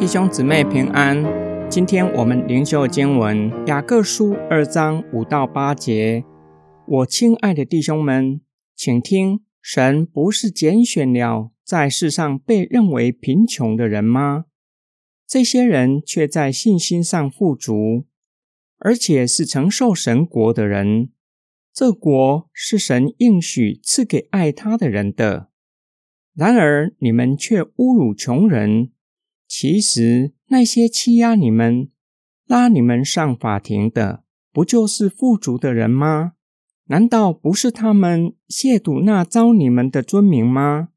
弟兄姊妹平安，今天我们灵修经文雅各书二章五到八节。我亲爱的弟兄们，请听：神不是拣选了在世上被认为贫穷的人吗？这些人却在信心上富足，而且是承受神国的人。这国是神应许赐给爱他的人的。然而你们却侮辱穷人。其实那些欺压你们、拉你们上法庭的，不就是富足的人吗？难道不是他们亵渎那招你们的尊名吗？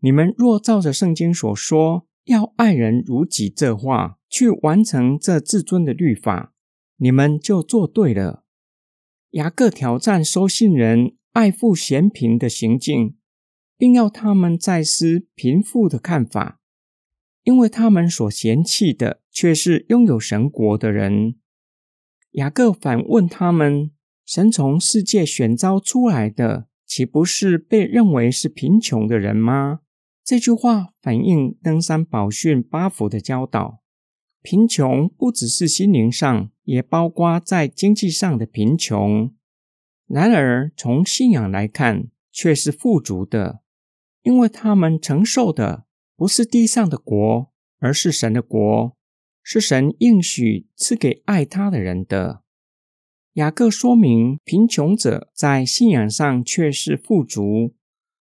你们若照着圣经所说要爱人如己这话去完成这至尊的律法，你们就做对了。雅各挑战收信人爱富嫌贫的行径，并要他们再思贫富的看法。因为他们所嫌弃的却是拥有神国的人。雅各反问他们：“神从世界选召出来的，岂不是被认为是贫穷的人吗？”这句话反映登山宝训八福的教导：贫穷不只是心灵上，也包括在经济上的贫穷。然而，从信仰来看，却是富足的，因为他们承受的。不是地上的国，而是神的国，是神应许赐给爱他的人的。雅各说明，贫穷者在信仰上却是富足。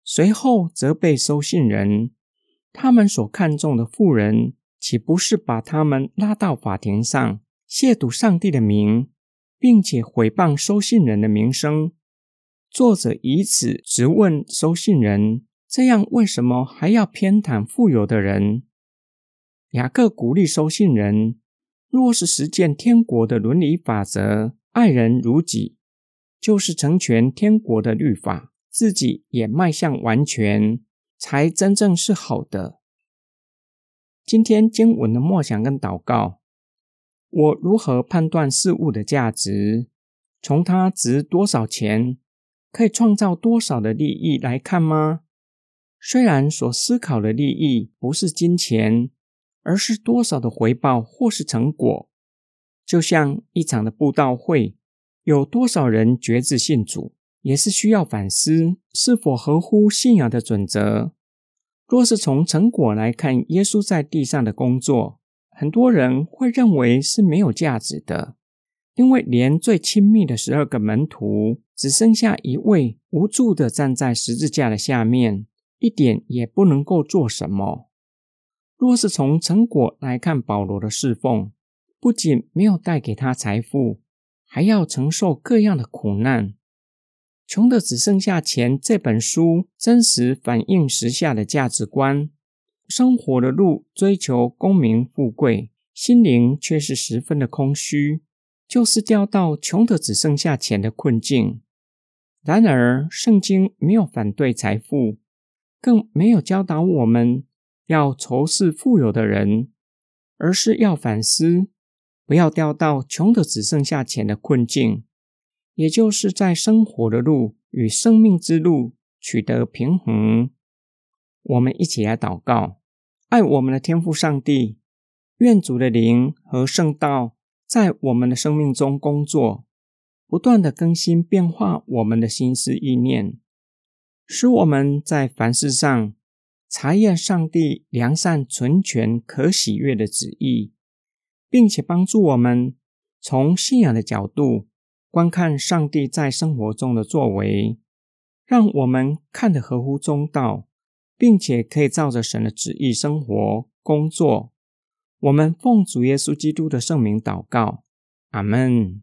随后则被收信人，他们所看重的富人，岂不是把他们拉到法庭上，亵渎上帝的名，并且毁谤收信人的名声？作者以此质问收信人。这样，为什么还要偏袒富有的人？雅各鼓励收信人，若是实践天国的伦理法则，爱人如己，就是成全天国的律法，自己也迈向完全，才真正是好的。今天经文的默想跟祷告，我如何判断事物的价值？从它值多少钱，可以创造多少的利益来看吗？虽然所思考的利益不是金钱，而是多少的回报或是成果，就像一场的布道会，有多少人决志信主，也是需要反思是否合乎信仰的准则。若是从成果来看，耶稣在地上的工作，很多人会认为是没有价值的，因为连最亲密的十二个门徒，只剩下一位无助的站在十字架的下面。一点也不能够做什么。若是从成果来看，保罗的侍奉不仅没有带给他财富，还要承受各样的苦难，穷的只剩下钱。这本书真实反映时下的价值观：生活的路追求功名富贵，心灵却是十分的空虚，就是掉到穷的只剩下钱的困境。然而，圣经没有反对财富。更没有教导我们要仇视富有的人，而是要反思，不要掉到穷的只剩下钱的困境，也就是在生活的路与生命之路取得平衡。我们一起来祷告：爱我们的天父上帝，愿主的灵和圣道在我们的生命中工作，不断的更新变化我们的心思意念。使我们在凡事上查验上帝良善、纯全、可喜悦的旨意，并且帮助我们从信仰的角度观看上帝在生活中的作为，让我们看得合乎中道，并且可以照着神的旨意生活、工作。我们奉主耶稣基督的圣名祷告，阿门。